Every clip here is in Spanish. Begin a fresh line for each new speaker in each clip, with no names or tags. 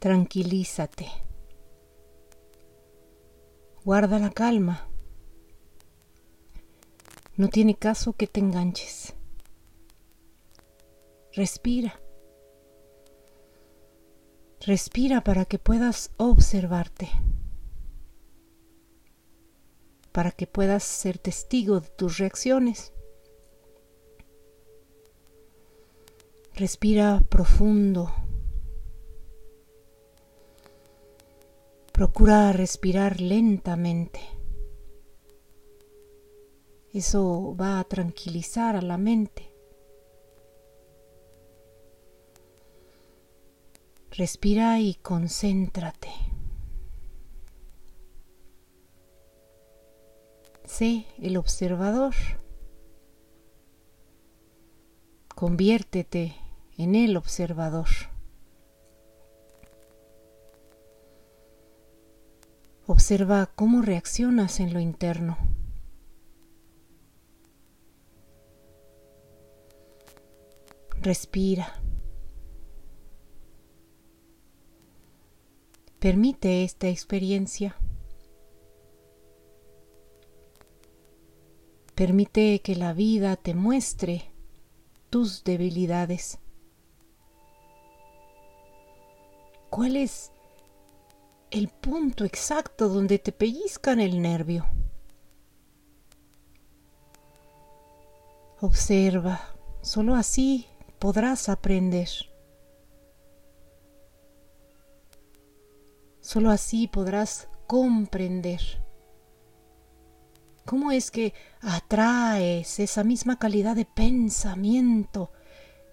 Tranquilízate. Guarda la calma. No tiene caso que te enganches. Respira. Respira para que puedas observarte, para que puedas ser testigo de tus reacciones. Respira profundo. Procura respirar lentamente. Eso va a tranquilizar a la mente. Respira y concéntrate. Sé el observador. Conviértete en el observador. Observa cómo reaccionas en lo interno. Respira. Permite esta experiencia. Permite que la vida te muestre tus debilidades. ¿Cuál es el punto exacto donde te pellizcan el nervio? Observa, solo así podrás aprender. Solo así podrás comprender cómo es que atraes esa misma calidad de pensamiento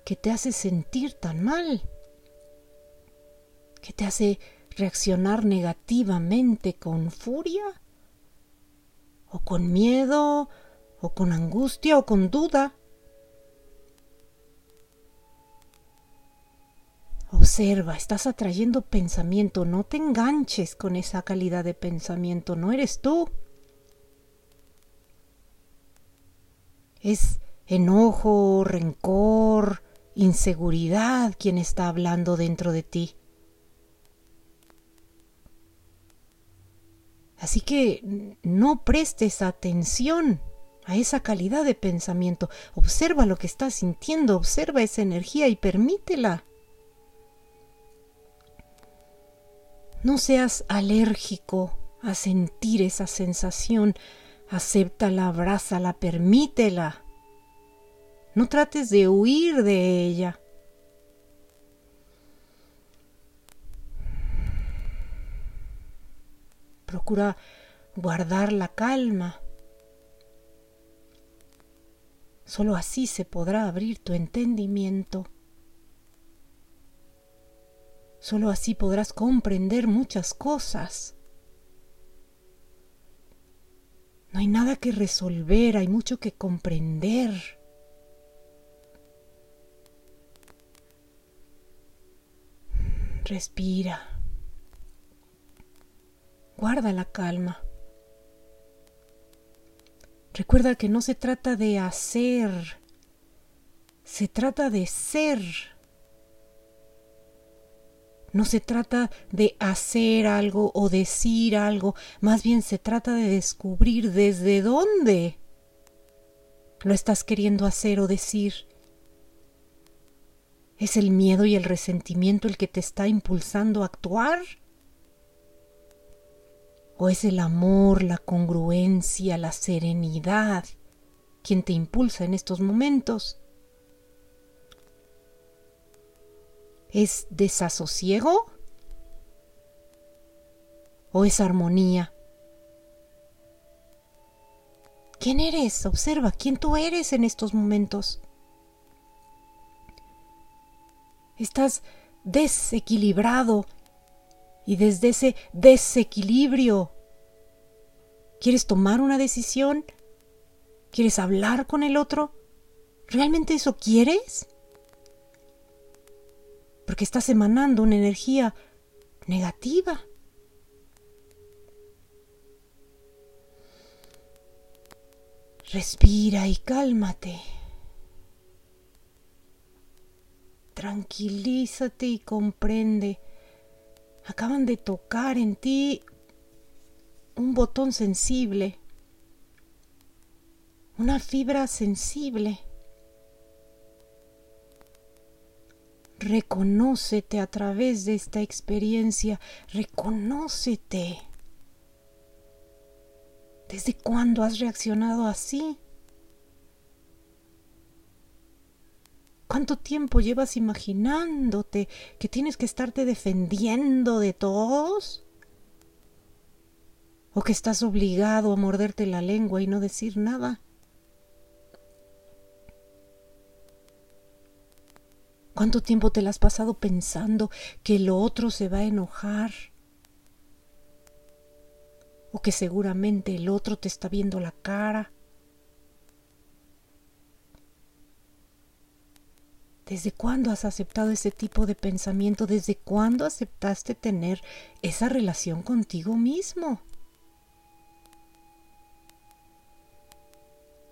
que te hace sentir tan mal, que te hace reaccionar negativamente con furia, o con miedo, o con angustia, o con duda. Observa, estás atrayendo pensamiento, no te enganches con esa calidad de pensamiento, no eres tú. Es enojo, rencor, inseguridad quien está hablando dentro de ti. Así que no prestes atención a esa calidad de pensamiento. Observa lo que estás sintiendo, observa esa energía y permítela. No seas alérgico a sentir esa sensación. Acéptala, abrázala, permítela. No trates de huir de ella. Procura guardar la calma. Solo así se podrá abrir tu entendimiento. Solo así podrás comprender muchas cosas. No hay nada que resolver, hay mucho que comprender. Respira. Guarda la calma. Recuerda que no se trata de hacer, se trata de ser. No se trata de hacer algo o decir algo, más bien se trata de descubrir desde dónde lo estás queriendo hacer o decir. ¿Es el miedo y el resentimiento el que te está impulsando a actuar? ¿O es el amor, la congruencia, la serenidad quien te impulsa en estos momentos? ¿Es desasosiego? ¿O es armonía? ¿Quién eres? Observa, ¿quién tú eres en estos momentos? Estás desequilibrado y desde ese desequilibrio, ¿quieres tomar una decisión? ¿Quieres hablar con el otro? ¿Realmente eso quieres? porque estás emanando una energía negativa. Respira y cálmate. Tranquilízate y comprende acaban de tocar en ti un botón sensible, una fibra sensible. Reconócete a través de esta experiencia, reconócete. ¿Desde cuándo has reaccionado así? ¿Cuánto tiempo llevas imaginándote que tienes que estarte defendiendo de todos? ¿O que estás obligado a morderte la lengua y no decir nada? ¿Cuánto tiempo te la has pasado pensando que el otro se va a enojar? ¿O que seguramente el otro te está viendo la cara? ¿Desde cuándo has aceptado ese tipo de pensamiento? ¿Desde cuándo aceptaste tener esa relación contigo mismo?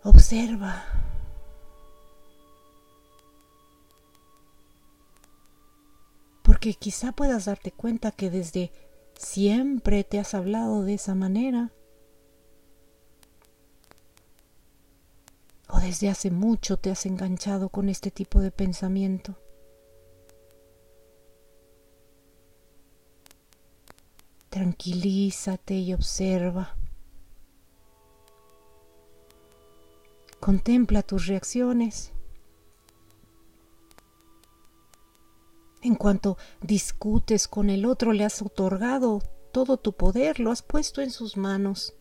Observa. Porque quizá puedas darte cuenta que desde siempre te has hablado de esa manera. O desde hace mucho te has enganchado con este tipo de pensamiento. Tranquilízate y observa. Contempla tus reacciones. En cuanto discutes con el otro, le has otorgado todo tu poder, lo has puesto en sus manos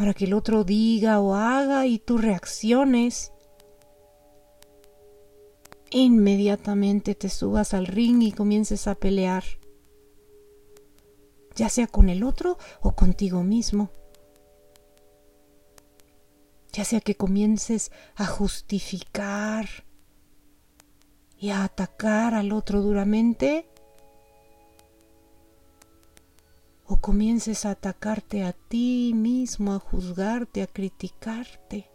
para que el otro diga o haga y tú reacciones. Inmediatamente te subas al ring y comiences a pelear, ya sea con el otro o contigo mismo. Ya sea que comiences a justificar y a atacar al otro duramente o comiences a atacarte a ti mismo, a juzgarte, a criticarte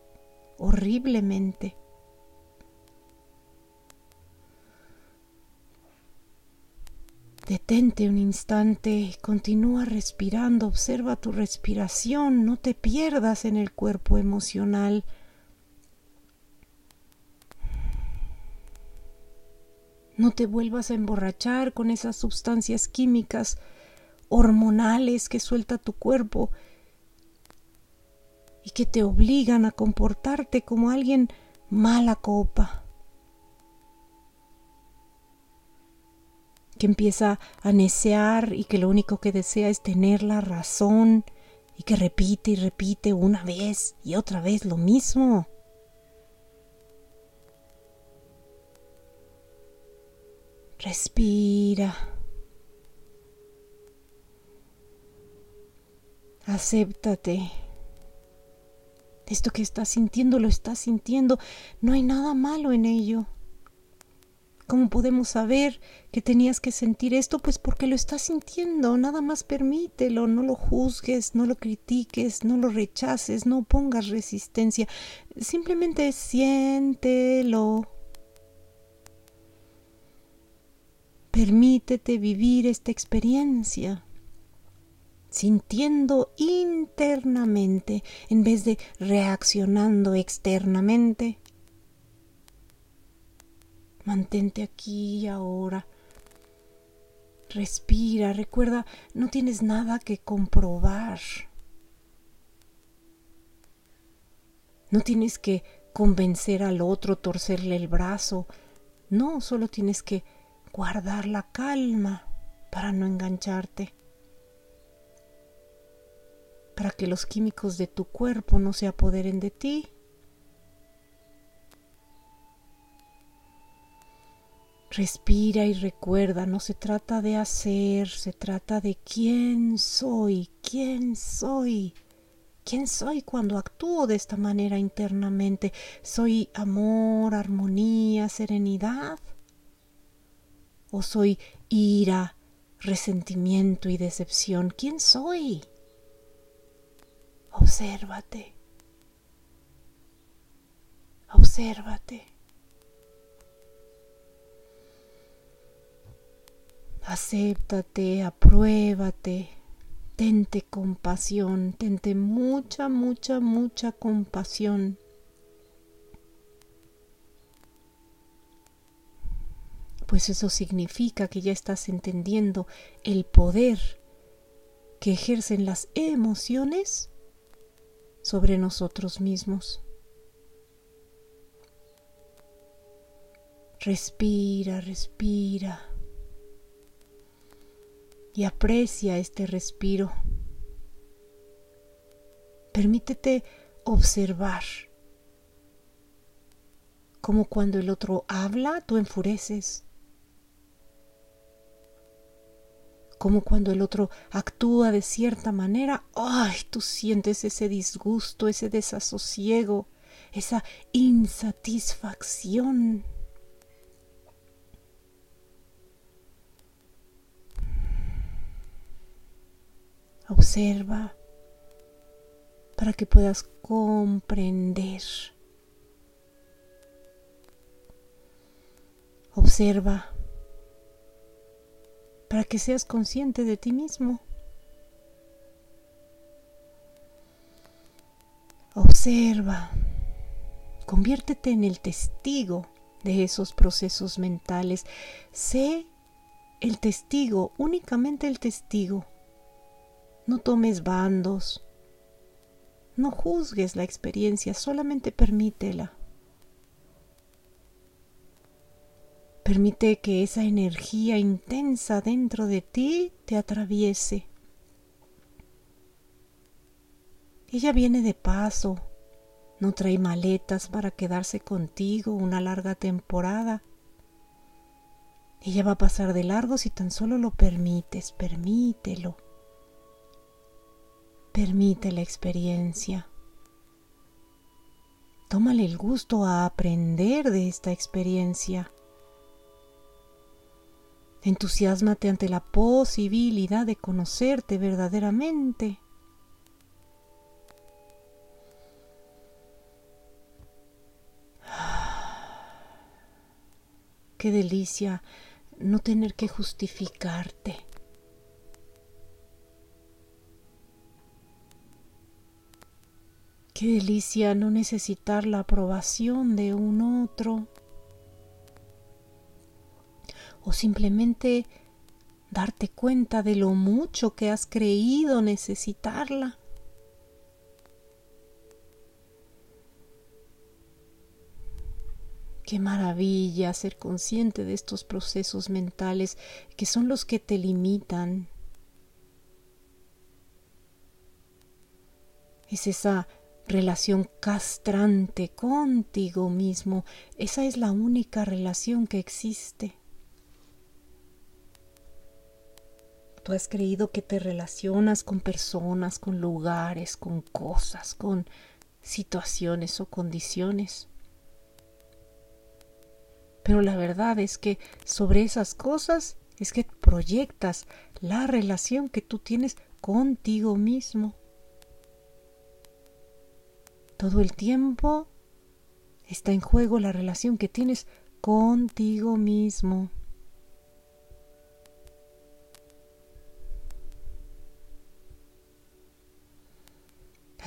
horriblemente. Detente un instante, continúa respirando, observa tu respiración, no te pierdas en el cuerpo emocional. No te vuelvas a emborrachar con esas sustancias químicas hormonales que suelta tu cuerpo y que te obligan a comportarte como alguien mala copa, que empieza a necear y que lo único que desea es tener la razón y que repite y repite una vez y otra vez lo mismo. Respira. Acéptate. Esto que estás sintiendo lo estás sintiendo. No hay nada malo en ello. ¿Cómo podemos saber que tenías que sentir esto? Pues porque lo estás sintiendo. Nada más permítelo. No lo juzgues, no lo critiques, no lo rechaces, no pongas resistencia. Simplemente siéntelo. Permítete vivir esta experiencia sintiendo internamente en vez de reaccionando externamente. Mantente aquí y ahora. Respira, recuerda, no tienes nada que comprobar. No tienes que convencer al otro, torcerle el brazo. No, solo tienes que guardar la calma para no engancharte que los químicos de tu cuerpo no se apoderen de ti. Respira y recuerda, no se trata de hacer, se trata de quién soy, quién soy. ¿Quién soy cuando actúo de esta manera internamente? ¿Soy amor, armonía, serenidad? ¿O soy ira, resentimiento y decepción? ¿Quién soy? Obsérvate. Obsérvate. Acéptate, apruébate, tente compasión, tente mucha, mucha, mucha compasión. Pues eso significa que ya estás entendiendo el poder que ejercen las emociones sobre nosotros mismos. Respira, respira. Y aprecia este respiro. Permítete observar como cuando el otro habla, tú enfureces. Como cuando el otro actúa de cierta manera, ay, tú sientes ese disgusto, ese desasosiego, esa insatisfacción. Observa para que puedas comprender. Observa para que seas consciente de ti mismo. Observa, conviértete en el testigo de esos procesos mentales. Sé el testigo, únicamente el testigo no tomes bandos. No juzgues la experiencia, solamente permítela. Permite que esa energía intensa dentro de ti te atraviese. Ella viene de paso, no trae maletas para quedarse contigo una larga temporada. Ella va a pasar de largo si tan solo lo permites, permítelo. Permite la experiencia. Tómale el gusto a aprender de esta experiencia. Entusiasmate ante la posibilidad de conocerte verdaderamente. Qué delicia no tener que justificarte. Qué delicia no necesitar la aprobación de un otro. O simplemente darte cuenta de lo mucho que has creído necesitarla. Qué maravilla ser consciente de estos procesos mentales que son los que te limitan. Es esa relación castrante contigo mismo. Esa es la única relación que existe. Tú has creído que te relacionas con personas, con lugares, con cosas, con situaciones o condiciones. Pero la verdad es que sobre esas cosas es que proyectas la relación que tú tienes contigo mismo. Todo el tiempo está en juego la relación que tienes contigo mismo.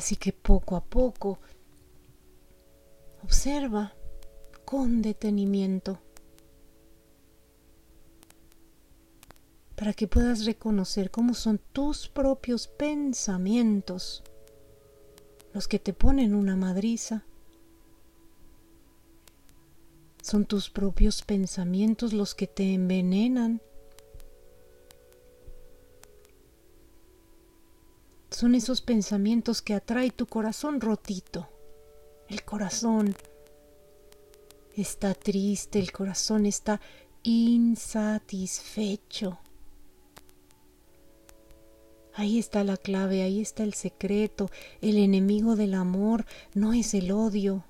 Así que poco a poco observa con detenimiento para que puedas reconocer cómo son tus propios pensamientos los que te ponen una madriza. Son tus propios pensamientos los que te envenenan. Son esos pensamientos que atrae tu corazón rotito. El corazón está triste, el corazón está insatisfecho. Ahí está la clave, ahí está el secreto. El enemigo del amor no es el odio.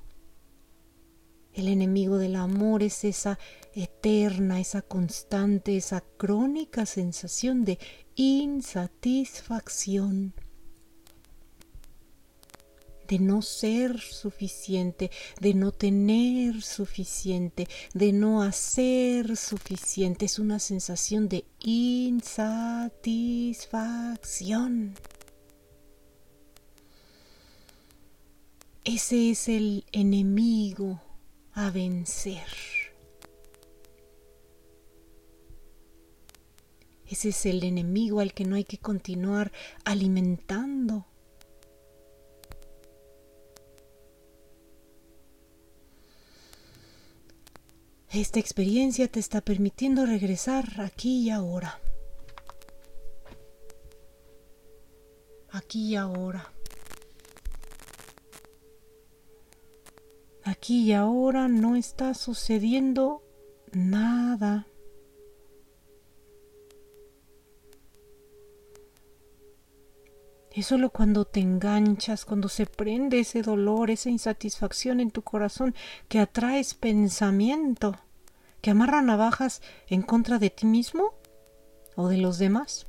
El enemigo del amor es esa eterna, esa constante, esa crónica sensación de insatisfacción, de no ser suficiente, de no tener suficiente, de no hacer suficiente. Es una sensación de insatisfacción. Ese es el enemigo a vencer. Ese es el enemigo al que no hay que continuar alimentando. Esta experiencia te está permitiendo regresar aquí y ahora. Aquí y ahora. Aquí y ahora no está sucediendo nada. Es solo cuando te enganchas, cuando se prende ese dolor, esa insatisfacción en tu corazón, que atraes pensamiento, que amarra navajas en contra de ti mismo o de los demás,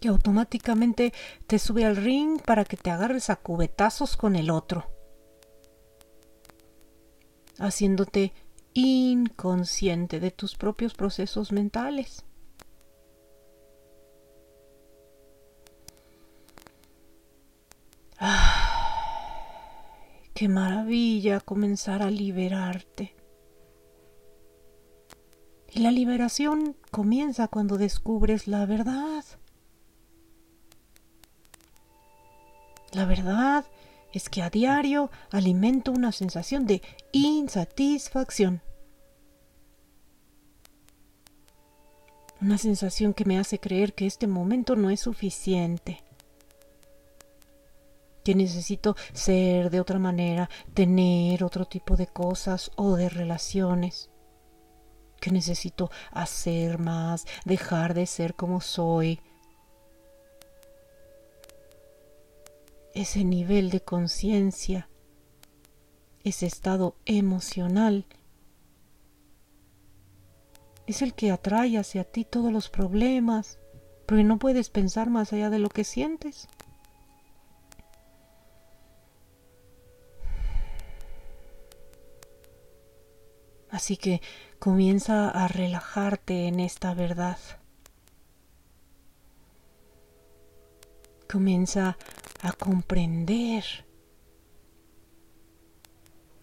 que automáticamente te sube al ring para que te agarres a cubetazos con el otro, haciéndote inconsciente de tus propios procesos mentales. Qué maravilla comenzar a liberarte. Y la liberación comienza cuando descubres la verdad. La verdad es que a diario alimento una sensación de insatisfacción. Una sensación que me hace creer que este momento no es suficiente que necesito ser de otra manera, tener otro tipo de cosas o de relaciones, que necesito hacer más, dejar de ser como soy. Ese nivel de conciencia, ese estado emocional, es el que atrae hacia ti todos los problemas, porque no puedes pensar más allá de lo que sientes. Así que comienza a relajarte en esta verdad. Comienza a comprender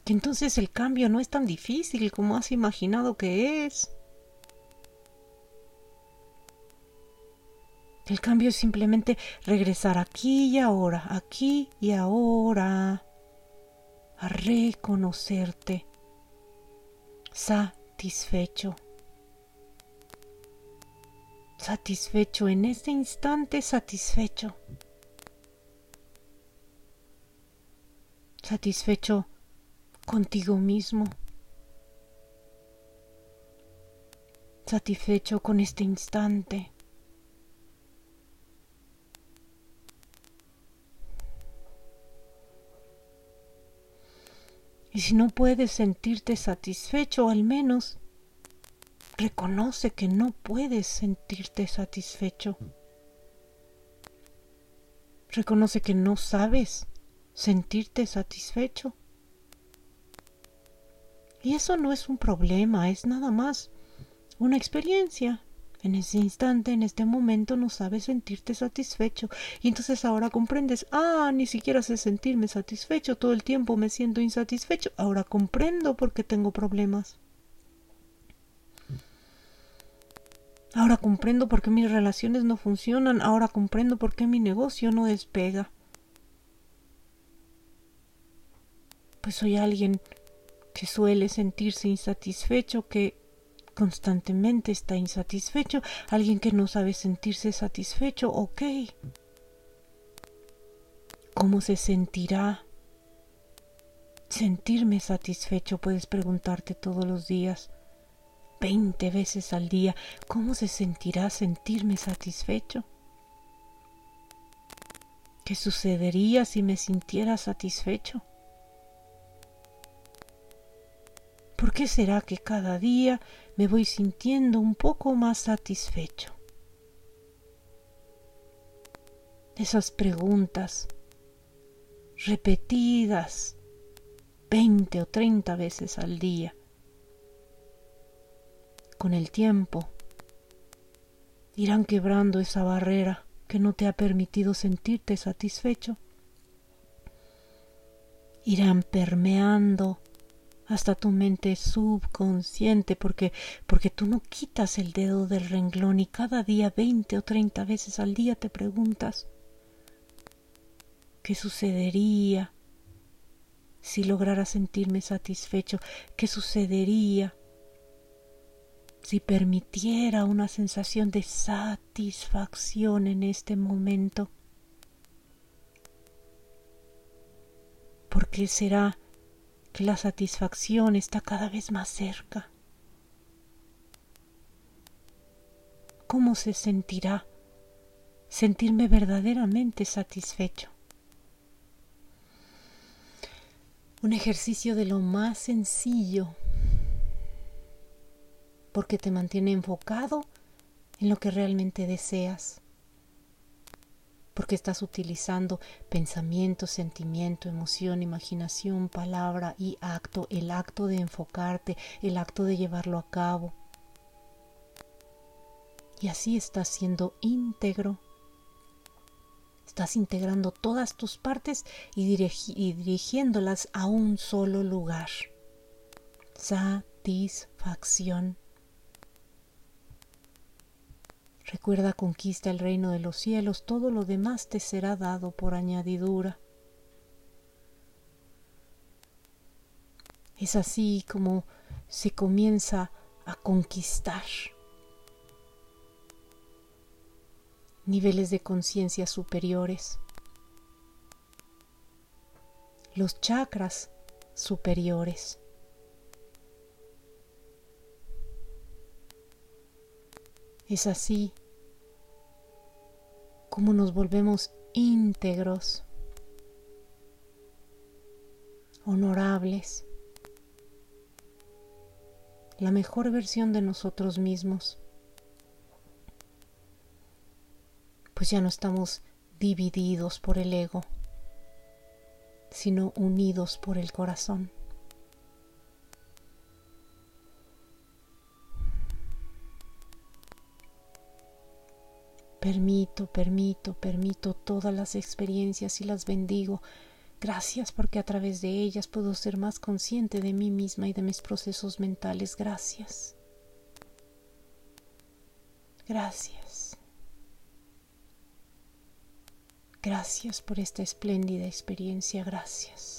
que entonces el cambio no es tan difícil como has imaginado que es. El cambio es simplemente regresar aquí y ahora, aquí y ahora, a reconocerte satisfecho. Satisfecho, en este instante satisfecho. Satisfecho contigo mismo. Satisfecho con este instante. Y si no puedes sentirte satisfecho, al menos reconoce que no puedes sentirte satisfecho. Reconoce que no sabes sentirte satisfecho. Y eso no es un problema, es nada más una experiencia. En ese instante, en este momento, no sabes sentirte satisfecho. Y entonces ahora comprendes, ah, ni siquiera sé sentirme satisfecho, todo el tiempo me siento insatisfecho. Ahora comprendo por qué tengo problemas. Ahora comprendo por qué mis relaciones no funcionan. Ahora comprendo por qué mi negocio no despega. Pues soy alguien que suele sentirse insatisfecho, que constantemente está insatisfecho, alguien que no sabe sentirse satisfecho, ok. ¿Cómo se sentirá sentirme satisfecho? Puedes preguntarte todos los días, veinte veces al día, ¿cómo se sentirá sentirme satisfecho? ¿Qué sucedería si me sintiera satisfecho? ¿Por qué será que cada día me voy sintiendo un poco más satisfecho? esas preguntas repetidas 20 o 30 veces al día. Con el tiempo irán quebrando esa barrera que no te ha permitido sentirte satisfecho. Irán permeando hasta tu mente subconsciente porque porque tú no quitas el dedo del renglón y cada día 20 o 30 veces al día te preguntas ¿qué sucedería si lograra sentirme satisfecho? ¿Qué sucedería si permitiera una sensación de satisfacción en este momento? ¿Por qué será la satisfacción está cada vez más cerca? ¿Cómo se sentirá sentirme verdaderamente satisfecho? Un ejercicio de lo más sencillo porque te mantiene enfocado en lo que realmente deseas, porque estás utilizando pensamiento, sentimiento, emoción, imaginación, palabra y acto, el acto de enfocarte, el acto de llevarlo a cabo. Y así estás siendo íntegro Estás integrando todas tus partes y, dirigiéndolas a un solo lugar. Satisfacción. Recuerda, conquista el reino de los cielos, todo lo demás te será dado por añadidura. Es así como se comienza a conquistar niveles de conciencia superiores, los chakras superiores. Es así como nos volvemos íntegros, honorables, la mejor versión de nosotros mismos. pues ya no estamos divididos por el ego, sino unidos por el corazón. Permito, permito, permito todas las experiencias y las bendigo. Gracias porque a través de ellas puedo ser más consciente de mí misma y de mis procesos mentales. Gracias. Gracias. Gracias por esta espléndida experiencia, gracias.